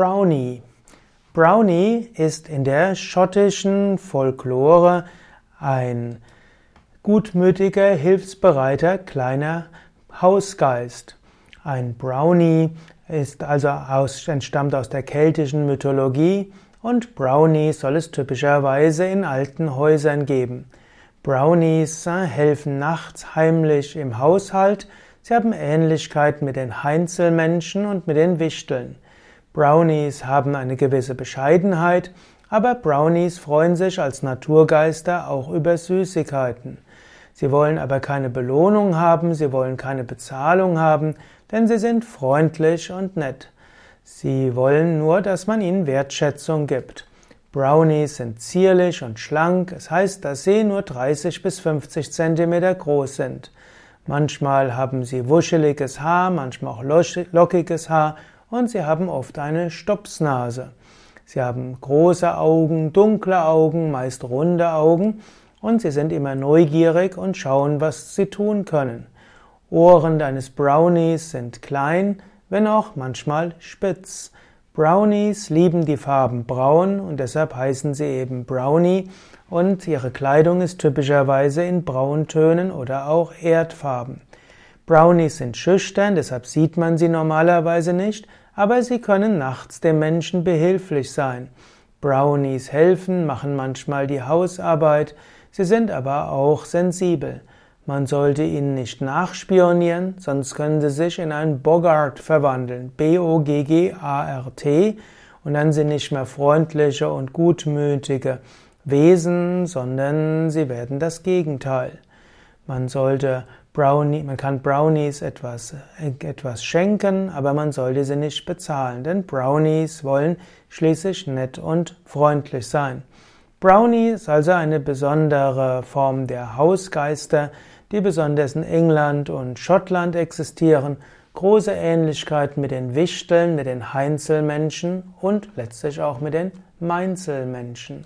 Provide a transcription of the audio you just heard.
Brownie. Brownie ist in der schottischen Folklore ein gutmütiger, hilfsbereiter kleiner Hausgeist. Ein Brownie ist also aus, entstammt aus der keltischen Mythologie und Brownies soll es typischerweise in alten Häusern geben. Brownies äh, helfen nachts heimlich im Haushalt. Sie haben Ähnlichkeit mit den Heinzelmenschen und mit den Wichteln. Brownies haben eine gewisse Bescheidenheit, aber Brownies freuen sich als Naturgeister auch über Süßigkeiten. Sie wollen aber keine Belohnung haben, sie wollen keine Bezahlung haben, denn sie sind freundlich und nett. Sie wollen nur, dass man ihnen Wertschätzung gibt. Brownies sind zierlich und schlank, es heißt, dass sie nur 30 bis 50 Zentimeter groß sind. Manchmal haben sie wuscheliges Haar, manchmal auch lockiges Haar und sie haben oft eine Stopsnase. Sie haben große Augen, dunkle Augen, meist runde Augen und sie sind immer neugierig und schauen, was sie tun können. Ohren deines Brownies sind klein, wenn auch manchmal spitz. Brownies lieben die Farben braun und deshalb heißen sie eben Brownie und ihre Kleidung ist typischerweise in Brauntönen oder auch Erdfarben. Brownies sind schüchtern, deshalb sieht man sie normalerweise nicht, aber sie können nachts dem Menschen behilflich sein. Brownies helfen, machen manchmal die Hausarbeit, sie sind aber auch sensibel. Man sollte ihnen nicht nachspionieren, sonst können sie sich in einen Bogart verwandeln. B-O-G-G-A-R-T. Und dann sind nicht mehr freundliche und gutmütige Wesen, sondern sie werden das Gegenteil. Man sollte Brownie, man kann Brownies etwas, etwas schenken, aber man sollte sie nicht bezahlen, denn Brownies wollen schließlich nett und freundlich sein. Brownie ist also eine besondere Form der Hausgeister, die besonders in England und Schottland existieren, große Ähnlichkeit mit den Wichteln, mit den Heinzelmenschen und letztlich auch mit den Mainzelmenschen.